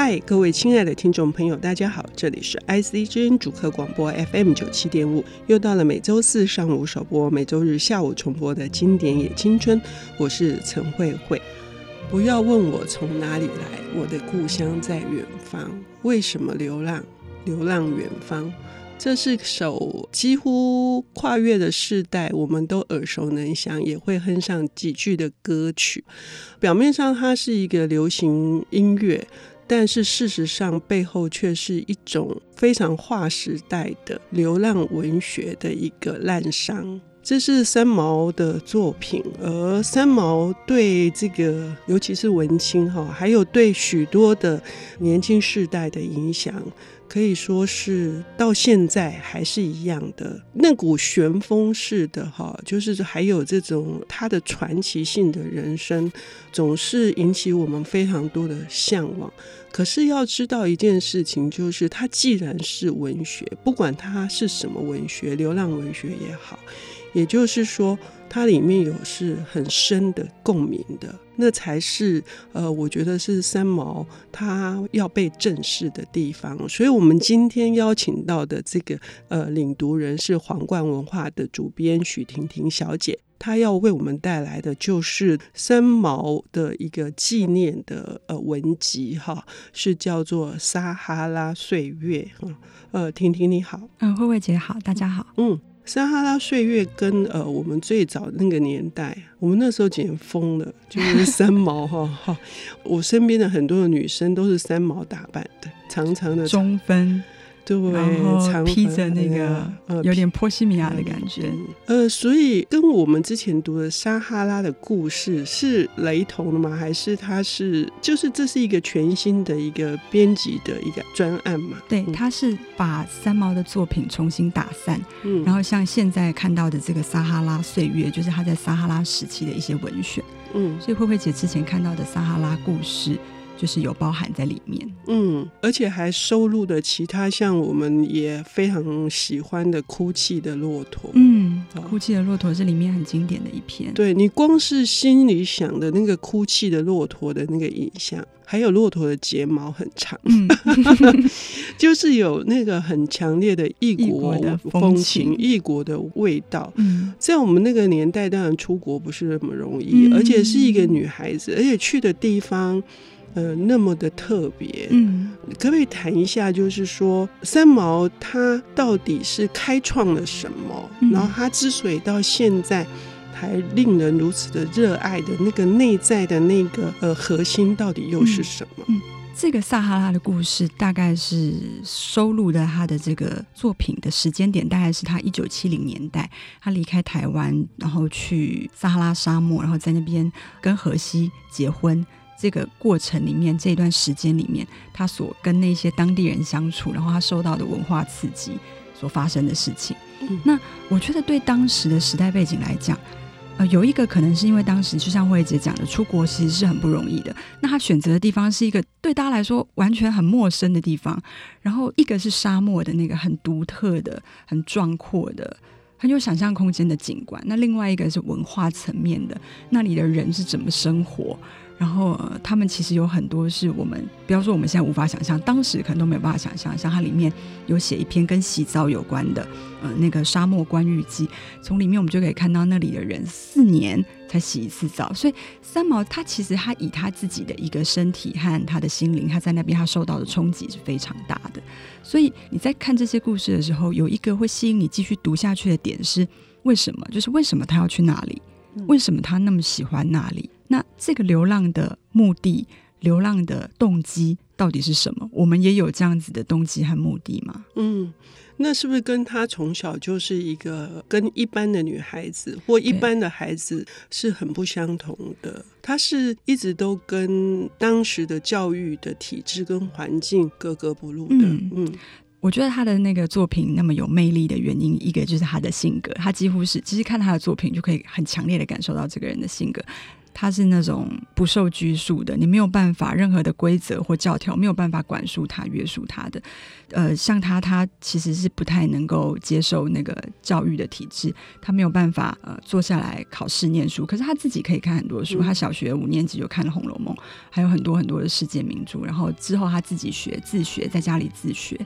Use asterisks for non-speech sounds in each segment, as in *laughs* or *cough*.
嗨，各位亲爱的听众朋友，大家好，这里是 IC 之音主客广播 FM 九七点五，又到了每周四上午首播、每周日下午重播的经典也青春，我是陈慧慧。不要问我从哪里来，我的故乡在远方。为什么流浪？流浪远方。这是首几乎跨越的世代，我们都耳熟能详，也会哼上几句的歌曲。表面上它是一个流行音乐，但是事实上背后却是一种非常划时代的流浪文学的一个滥觞。这是三毛的作品，而三毛对这个，尤其是文青哈，还有对许多的年轻世代的影响。可以说是到现在还是一样的那股旋风式的哈，就是还有这种他的传奇性的人生，总是引起我们非常多的向往。可是要知道一件事情，就是它既然是文学，不管它是什么文学，流浪文学也好。也就是说，它里面有是很深的共鸣的，那才是呃，我觉得是三毛他要被正视的地方。所以，我们今天邀请到的这个呃领读人是皇冠文化的主编许婷婷小姐，她要为我们带来的就是三毛的一个纪念的呃文集哈，是叫做《撒哈拉岁月》哈。呃，婷婷你好，嗯，慧慧姐好，大家好，嗯。撒哈拉岁月跟呃我们最早那个年代，我们那时候简直疯了，就是三毛哈哈。我身边的很多的女生都是三毛打扮的，长长的中分。对，然后披着那个有点波西米亚的感觉，呃，所以跟我们之前读的撒哈拉的故事是雷同的吗？还是它是就是这是一个全新的一个编辑的一个专案嘛？对，它是把三毛的作品重新打散，嗯，然后像现在看到的这个撒哈拉岁月，就是他在撒哈拉时期的一些文选，嗯，所以慧慧姐之前看到的撒哈拉故事。就是有包含在里面，嗯，而且还收录的其他像我们也非常喜欢的《哭泣的骆驼》，嗯，《哭泣的骆驼》是里面很经典的一篇。对，你光是心里想的那个哭泣的骆驼的那个影像，还有骆驼的睫毛很长，嗯、*laughs* 就是有那个很强烈的异国的风情、异国的味道。嗯，在我们那个年代，当然出国不是那么容易，嗯、而且是一个女孩子，而且去的地方。呃，那么的特别，嗯，可不可以谈一下？就是说，三毛他到底是开创了什么？嗯，然后他之所以到现在还令人如此的热爱的那个内在的那个呃核心，到底又是什么？嗯，嗯，这个撒哈拉的故事大概是收录的他的这个作品的时间点，大概是他一九七零年代，他离开台湾，然后去撒哈拉沙漠，然后在那边跟荷西结婚。这个过程里面，这段时间里面，他所跟那些当地人相处，然后他受到的文化刺激所发生的事情。嗯、那我觉得对当时的时代背景来讲，呃，有一个可能是因为当时就像慧姐讲的，出国其实是很不容易的。那他选择的地方是一个对大家来说完全很陌生的地方，然后一个是沙漠的那个很独特的、很壮阔的、很有想象空间的景观，那另外一个是文化层面的，那里的人是怎么生活。然后、呃，他们其实有很多是我们，比方说我们现在无法想象，当时可能都没有办法想象。像它里面有写一篇跟洗澡有关的，呃，那个沙漠观浴记，从里面我们就可以看到那里的人四年才洗一次澡。所以三毛他其实他以他自己的一个身体和他的心灵，他在那边他受到的冲击是非常大的。所以你在看这些故事的时候，有一个会吸引你继续读下去的点是为什么？就是为什么他要去那里？为什么他那么喜欢那里？那这个流浪的目的、流浪的动机到底是什么？我们也有这样子的动机和目的吗？嗯，那是不是跟他从小就是一个跟一般的女孩子或一般的孩子是很不相同的？他是一直都跟当时的教育的体制跟环境格格不入的。嗯。嗯我觉得他的那个作品那么有魅力的原因，一个就是他的性格，他几乎是其实看他的作品就可以很强烈的感受到这个人的性格。他是那种不受拘束的，你没有办法任何的规则或教条没有办法管束他、约束他的。呃，像他，他其实是不太能够接受那个教育的体制，他没有办法呃坐下来考试念书。可是他自己可以看很多书，他小学五年级就看了《红楼梦》，还有很多很多的世界名著。然后之后他自己学自学，在家里自学。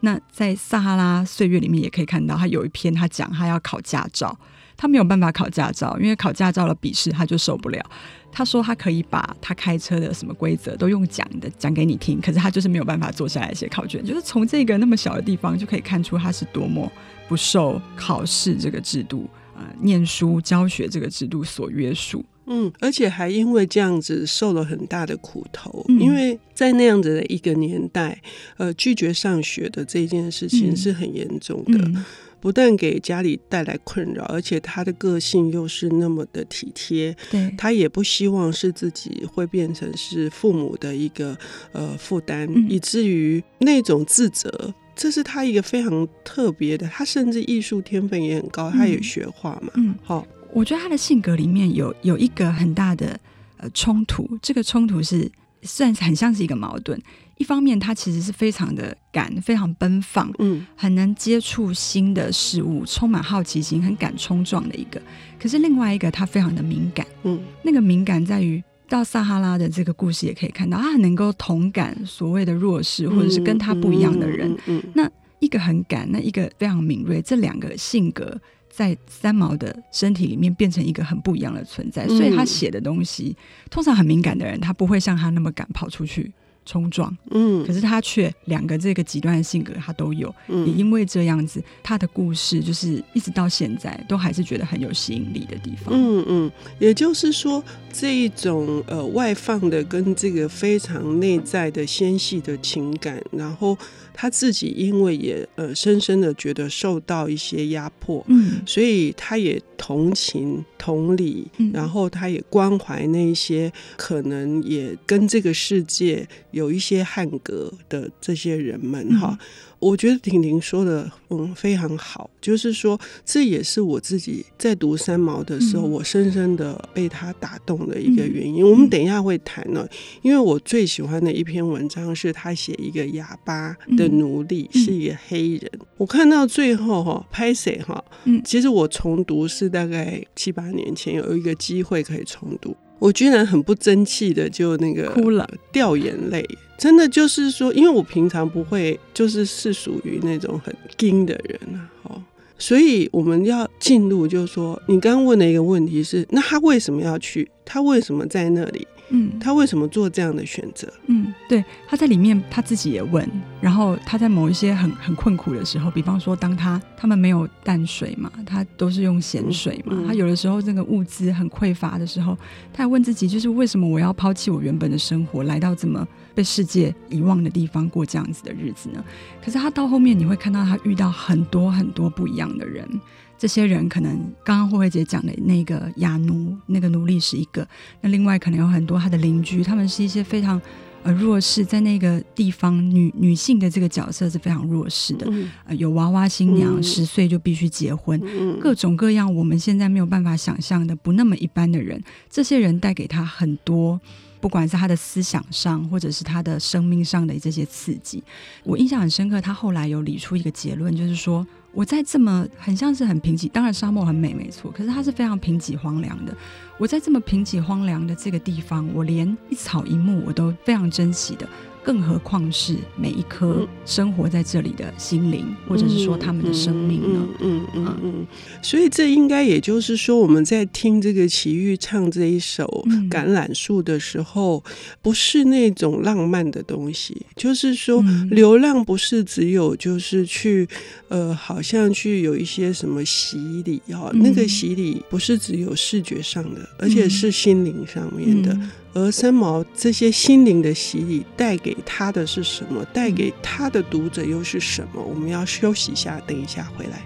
那在撒哈拉岁月里面也可以看到，他有一篇他讲他要考驾照，他没有办法考驾照，因为考驾照的笔试他就受不了。他说他可以把他开车的什么规则都用讲的讲给你听，可是他就是没有办法坐下来写考卷。就是从这个那么小的地方就可以看出他是多么不受考试这个制度、呃，念书教学这个制度所约束。嗯，而且还因为这样子受了很大的苦头，嗯、因为在那样子的一个年代，呃，拒绝上学的这件事情是很严重的，嗯、不但给家里带来困扰，而且他的个性又是那么的体贴，对，他也不希望是自己会变成是父母的一个呃负担，嗯、以至于那种自责，这是他一个非常特别的，他甚至艺术天分也很高，他也学画嘛，嗯，好。我觉得他的性格里面有有一个很大的呃冲突，这个冲突是算是很像是一个矛盾。一方面，他其实是非常的敢，非常奔放，嗯，很能接触新的事物，充满好奇心，很敢冲撞的一个。可是另外一个，他非常的敏感，嗯，那个敏感在于到撒哈拉的这个故事也可以看到，他很能够同感所谓的弱势，或者是跟他不一样的人。嗯，嗯，嗯，那一个很敢，那一个非常敏锐，这两个性格。在三毛的身体里面变成一个很不一样的存在，所以他写的东西，通常很敏感的人，他不会像他那么敢跑出去。冲撞，嗯，可是他却两个这个极端的性格他都有，嗯，也因为这样子，他的故事就是一直到现在都还是觉得很有吸引力的地方，嗯嗯，也就是说这一种呃外放的跟这个非常内在的纤细的情感，然后他自己因为也呃深深的觉得受到一些压迫，嗯，所以他也同情同理，然后他也关怀那些可能也跟这个世界。有一些汉格的这些人们哈，嗯、我觉得婷婷说的嗯非常好，就是说这也是我自己在读三毛的时候，嗯、我深深的被他打动的一个原因。嗯、我们等一下会谈呢，因为我最喜欢的一篇文章是他写一个哑巴的奴隶，嗯、是一个黑人。嗯、我看到最后哈，拍谁哈，嗯，其实我重读是大概七八年前有一个机会可以重读。我居然很不争气的就那个哭了，掉眼泪，真的就是说，因为我平常不会，就是是属于那种很硬的人啊，哦，所以我们要进入，就是说，你刚刚问的一个问题是，那他为什么要去？他为什么在那里？嗯，他为什么做这样的选择？嗯，对，他在里面他自己也问，然后他在某一些很很困苦的时候，比方说当他他们没有淡水嘛，他都是用咸水嘛，嗯嗯、他有的时候这个物资很匮乏的时候，他还问自己，就是为什么我要抛弃我原本的生活，来到这么被世界遗忘的地方过这样子的日子呢？可是他到后面你会看到他遇到很多很多不一样的人。这些人可能刚刚慧慧姐讲的那个哑奴，那个奴隶是一个，那另外可能有很多他的邻居，他们是一些非常呃弱势，在那个地方女女性的这个角色是非常弱势的，嗯、呃有娃娃新娘，十岁就必须结婚，嗯、各种各样我们现在没有办法想象的不那么一般的人，这些人带给他很多。不管是他的思想上，或者是他的生命上的这些刺激，我印象很深刻。他后来有理出一个结论，就是说我在这么很像是很贫瘠，当然沙漠很美没错，可是它是非常贫瘠荒凉的。我在这么贫瘠荒凉的这个地方，我连一草一木我都非常珍惜的。更何况是每一颗生活在这里的心灵，嗯、或者是说他们的生命呢？嗯嗯嗯嗯。所以这应该也就是说，我们在听这个奇遇唱这一首《橄榄树》的时候，嗯、不是那种浪漫的东西。就是说，流浪不是只有就是去呃，好像去有一些什么洗礼啊，嗯、那个洗礼不是只有视觉上的，而且是心灵上面的。而三毛这些心灵的洗礼带给他的是什么？带给他的读者又是什么？我们要休息一下，等一下回来。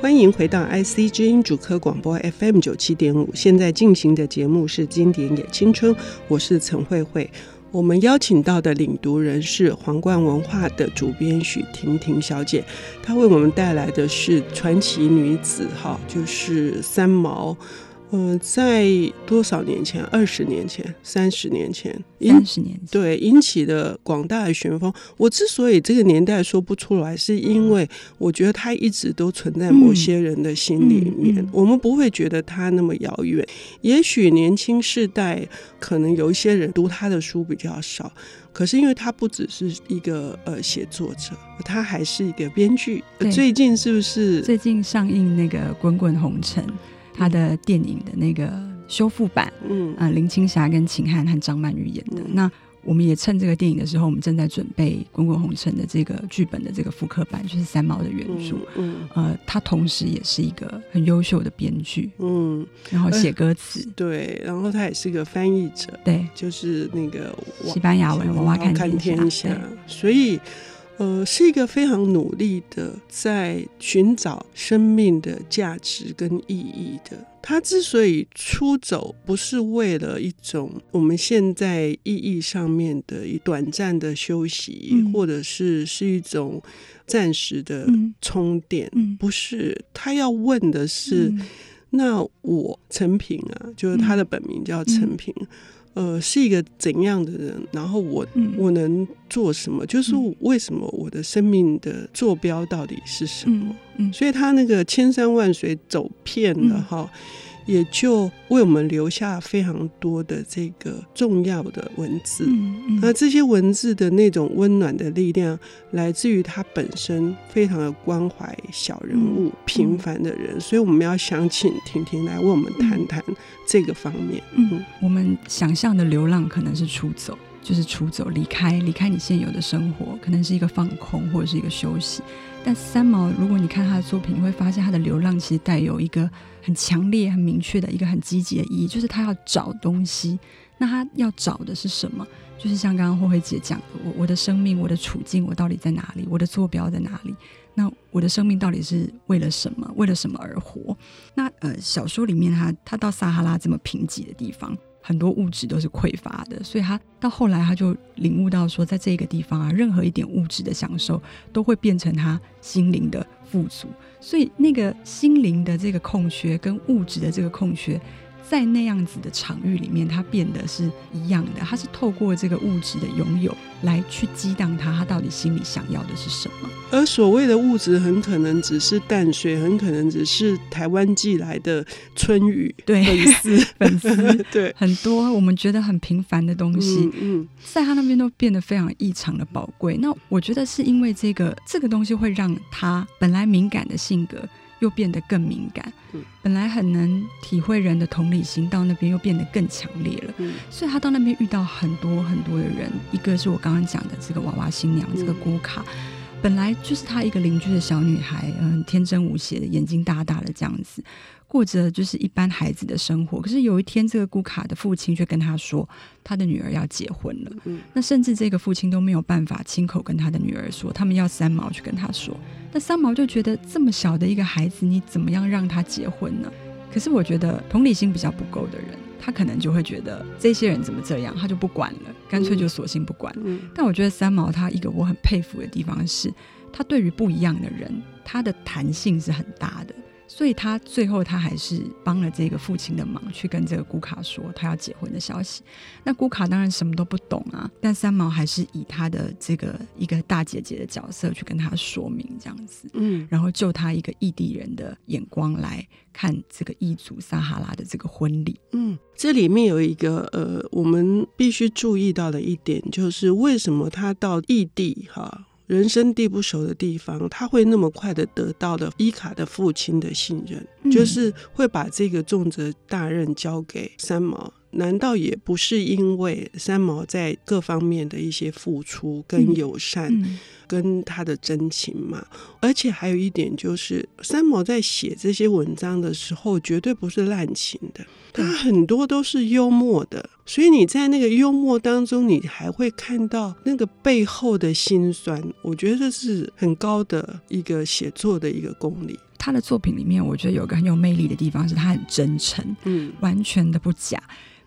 欢迎回到 IC 之音主科广播 FM 九七点五，现在进行的节目是《经典也青春》，我是陈慧慧。我们邀请到的领读人是皇冠文化的主编许婷婷小姐，她为我们带来的是传奇女子，哈，就是三毛。嗯、呃，在多少年前？二十年前、三十年前、三十年前，对，引起的广大的旋风。我之所以这个年代说不出来，是因为我觉得它一直都存在某些人的心里面，嗯嗯嗯、我们不会觉得它那么遥远。也许年轻世代可能有一些人读他的书比较少，可是因为他不只是一个呃写作者，他还是一个编剧。最近是不是最近上映那个《滚滚红尘》？他的电影的那个修复版，嗯。啊，林青霞跟秦汉和张曼玉演的。嗯、那我们也趁这个电影的时候，我们正在准备《滚滚红尘》的这个剧本的这个复刻版，就是三毛的原著。嗯，嗯。呃，他同时也是一个很优秀的编剧，嗯，然后写歌词、呃，对，然后他也是个翻译者，对，就是那个西班牙文《娃娃看天下》对，所以。呃，是一个非常努力的，在寻找生命的价值跟意义的。他之所以出走，不是为了一种我们现在意义上面的一短暂的休息，嗯、或者是是一种暂时的充电，嗯、不是。他要问的是，嗯、那我陈平啊，就是他的本名叫陈平。呃，是一个怎样的人？然后我、嗯、我能做什么？就是为什么我的生命的坐标到底是什么？嗯嗯、所以他那个千山万水走遍了哈。嗯也就为我们留下非常多的这个重要的文字。嗯嗯、那这些文字的那种温暖的力量，来自于他本身非常的关怀小人物、嗯、平凡的人。所以我们要想请婷婷来为我们谈谈这个方面。嗯，嗯，我们想象的流浪可能是出走，就是出走，离开离开你现有的生活，可能是一个放空或者是一个休息。但三毛，如果你看他的作品，你会发现他的流浪其实带有一个很强烈、很明确的一个很积极的意义，就是他要找东西。那他要找的是什么？就是像刚刚慧慧姐讲的，我我的生命、我的处境，我到底在哪里？我的坐标在哪里？那我的生命到底是为了什么？为了什么而活？那呃，小说里面他他到撒哈拉这么贫瘠的地方。很多物质都是匮乏的，所以他到后来他就领悟到说，在这个地方啊，任何一点物质的享受都会变成他心灵的富足，所以那个心灵的这个空缺跟物质的这个空缺。在那样子的场域里面，它变得是一样的。它是透过这个物质的拥有来去激荡他，他到底心里想要的是什么？而所谓的物质，很可能只是淡水，很可能只是台湾寄来的春雨、对 *laughs* 粉丝、*laughs* 粉丝，对很多我们觉得很平凡的东西，嗯，嗯在他那边都变得非常异常的宝贵。那我觉得是因为这个这个东西会让他本来敏感的性格。又变得更敏感，本来很能体会人的同理心，到那边又变得更强烈了。所以他到那边遇到很多很多的人，一个是我刚刚讲的这个娃娃新娘，这个姑卡，本来就是他一个邻居的小女孩，嗯，天真无邪的，眼睛大大的这样子。过着就是一般孩子的生活，可是有一天，这个顾卡的父亲却跟他说，他的女儿要结婚了。嗯，那甚至这个父亲都没有办法亲口跟他的女儿说，他们要三毛去跟他说。那三毛就觉得这么小的一个孩子，你怎么样让他结婚呢？可是我觉得同理心比较不够的人，他可能就会觉得这些人怎么这样，他就不管了，干脆就索性不管。嗯，但我觉得三毛他一个我很佩服的地方是，他对于不一样的人，他的弹性是很大的。所以他最后他还是帮了这个父亲的忙，去跟这个姑卡说他要结婚的消息。那姑卡当然什么都不懂啊，但三毛还是以他的这个一个大姐姐的角色去跟他说明这样子，嗯，然后就他一个异地人的眼光来看这个异族撒哈拉的这个婚礼。嗯，这里面有一个呃，我们必须注意到的一点，就是为什么他到异地哈。人生地不熟的地方，他会那么快的得到的伊卡的父亲的信任，嗯、就是会把这个重责大任交给三毛。难道也不是因为三毛在各方面的一些付出跟友善，跟他的真情吗？而且还有一点就是，三毛在写这些文章的时候，绝对不是滥情的，他很多都是幽默的。所以你在那个幽默当中，你还会看到那个背后的辛酸。我觉得这是很高的一个写作的一个功力。他的作品里面，我觉得有个很有魅力的地方是他很真诚，嗯，完全的不假。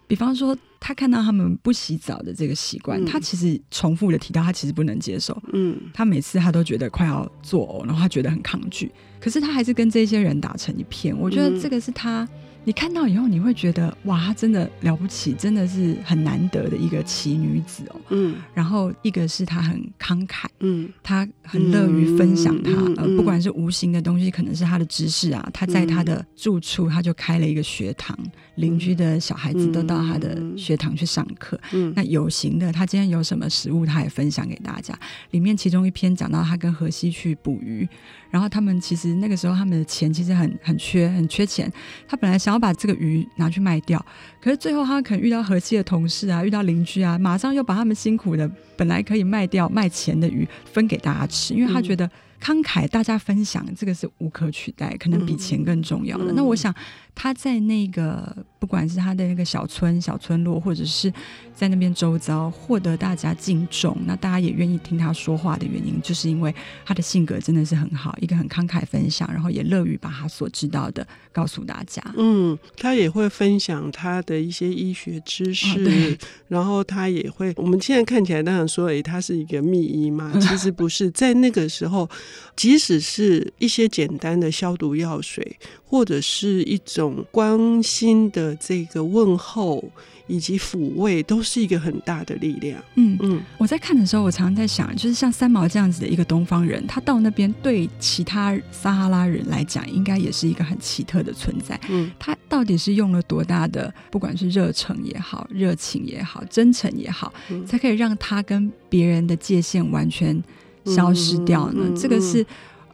比方说，他看到他们不洗澡的这个习惯，嗯、他其实重复的提到，他其实不能接受。嗯，他每次他都觉得快要作呕，然后他觉得很抗拒，可是他还是跟这些人打成一片。我觉得这个是他。你看到以后，你会觉得哇，他真的了不起，真的是很难得的一个奇女子哦。嗯。然后一个是他很慷慨，嗯，他很乐于分享他，嗯、呃，不管是无形的东西，可能是他的知识啊。他在他的住处，他就开了一个学堂，邻居的小孩子都到他的学堂去上课。嗯。那有形的，他今天有什么食物，他也分享给大家。里面其中一篇讲到他跟荷西去捕鱼。然后他们其实那个时候他们的钱其实很很缺，很缺钱。他本来想要把这个鱼拿去卖掉，可是最后他可能遇到荷西的同事啊，遇到邻居啊，马上又把他们辛苦的本来可以卖掉卖钱的鱼分给大家吃，因为他觉得。慷慨，大家分享这个是无可取代，可能比钱更重要的。嗯、那我想他在那个不管是他的那个小村、小村落，或者是在那边周遭获得大家敬重，那大家也愿意听他说话的原因，就是因为他的性格真的是很好，一个很慷慨分享，然后也乐于把他所知道的告诉大家。嗯，他也会分享他的一些医学知识，然后他也会，我们现在看起来当然说，哎，他是一个秘医嘛，*laughs* 其实不是，在那个时候。即使是一些简单的消毒药水，或者是一种关心的这个问候以及抚慰，都是一个很大的力量。嗯嗯，我在看的时候，我常常在想，就是像三毛这样子的一个东方人，他到那边对其他撒哈拉人来讲，应该也是一个很奇特的存在。嗯，他到底是用了多大的，不管是热诚也好，热情也好，真诚也好，嗯，才可以让他跟别人的界限完全。消失掉呢？嗯嗯、这个是，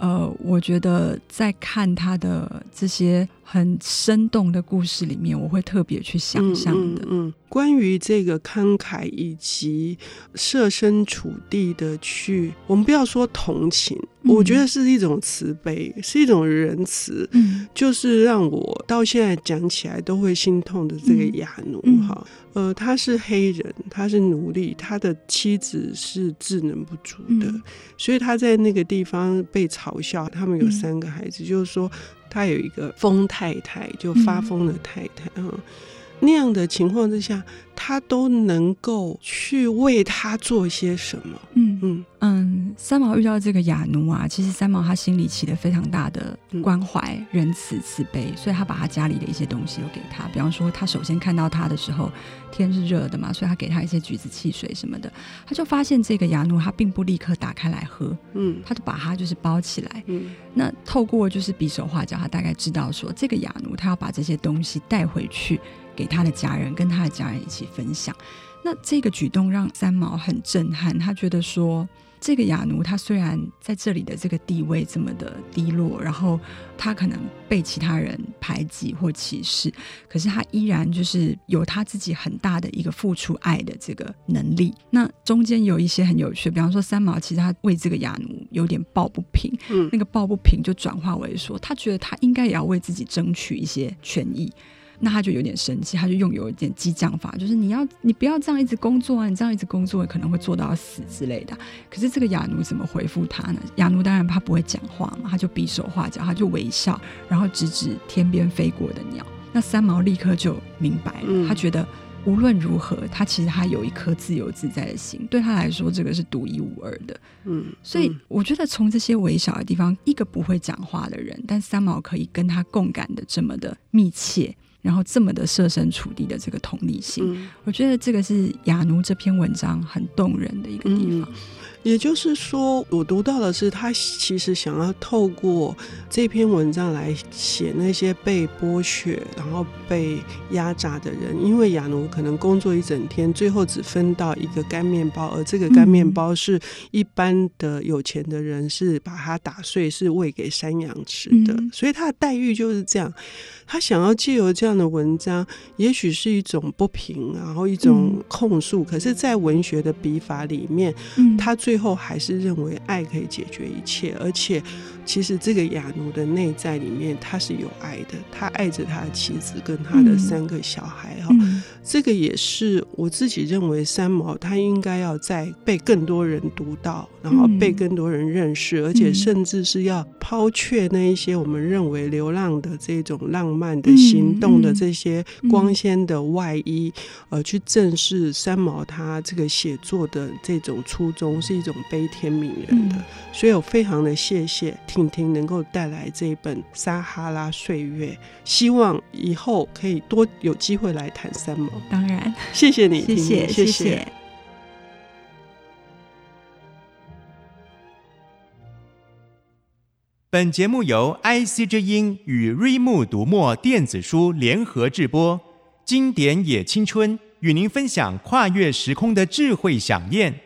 呃，我觉得在看他的这些很生动的故事里面，我会特别去想象的。嗯，嗯，关于这个慷慨以及设身处地的去，我们不要说同情，嗯、我觉得是一种慈悲，是一种仁慈。嗯，就是让我到现在讲起来都会心痛的这个亚奴哈。呃，他是黑人，他是奴隶，他的妻子是智能不足的，嗯、所以他在那个地方被嘲笑。他们有三个孩子，嗯、就是说他有一个疯太太，就发疯的太太啊。嗯那样的情况之下，他都能够去为他做些什么？嗯嗯嗯。三毛遇到这个雅奴啊，其实三毛他心里起了非常大的关怀、嗯、仁慈、慈悲，所以他把他家里的一些东西都给他。比方说，他首先看到他的时候，天是热的嘛，所以他给他一些橘子汽水什么的。他就发现这个雅奴他并不立刻打开来喝，嗯，他就把它就是包起来。嗯，那透过就是比手画脚，他大概知道说，这个雅奴他要把这些东西带回去。给他的家人，跟他的家人一起分享。那这个举动让三毛很震撼，他觉得说，这个亚奴他虽然在这里的这个地位这么的低落，然后他可能被其他人排挤或歧视，可是他依然就是有他自己很大的一个付出爱的这个能力。那中间有一些很有趣，比方说三毛其实他为这个亚奴有点抱不平，嗯，那个抱不平就转化为说，他觉得他应该也要为自己争取一些权益。那他就有点生气，他就用有一点激将法，就是你要你不要这样一直工作啊，你这样一直工作可能会做到死之类的。可是这个亚奴怎么回复他呢？亚奴当然他不会讲话嘛，他就比手画脚，他就微笑，然后指指天边飞过的鸟。那三毛立刻就明白了，嗯、他觉得无论如何，他其实他有一颗自由自在的心，对他来说这个是独一无二的。嗯，所以我觉得从这些微小的地方，一个不会讲话的人，但三毛可以跟他共感的这么的密切。然后这么的设身处地的这个同理心，嗯、我觉得这个是雅奴这篇文章很动人的一个地方。嗯也就是说，我读到的是他其实想要透过这篇文章来写那些被剥削、然后被压榨的人，因为亚奴可能工作一整天，最后只分到一个干面包，而这个干面包是一般的有钱的人是把它打碎，是喂给山羊吃的，所以他的待遇就是这样。他想要借由这样的文章，也许是一种不平，然后一种控诉，可是，在文学的笔法里面，他最最后还是认为爱可以解决一切，而且其实这个亚奴的内在里面他是有爱的，他爱着他的妻子跟他的三个小孩哈。嗯。这个也是我自己认为三毛他应该要在被更多人读到，然后被更多人认识，嗯、而且甚至是要抛却那一些我们认为流浪的这种浪漫的行动的这些光鲜的外衣，而、呃、去正视三毛他这个写作的这种初衷是一种悲天悯人的。所以我非常的谢谢婷婷能够带来这一本《撒哈拉岁月》，希望以后可以多有机会来谈三毛。当然，谢谢你，谢谢，谢谢。本节目由 IC 之音与瑞木读墨电子书联合制播，经典也青春与您分享跨越时空的智慧饗宴。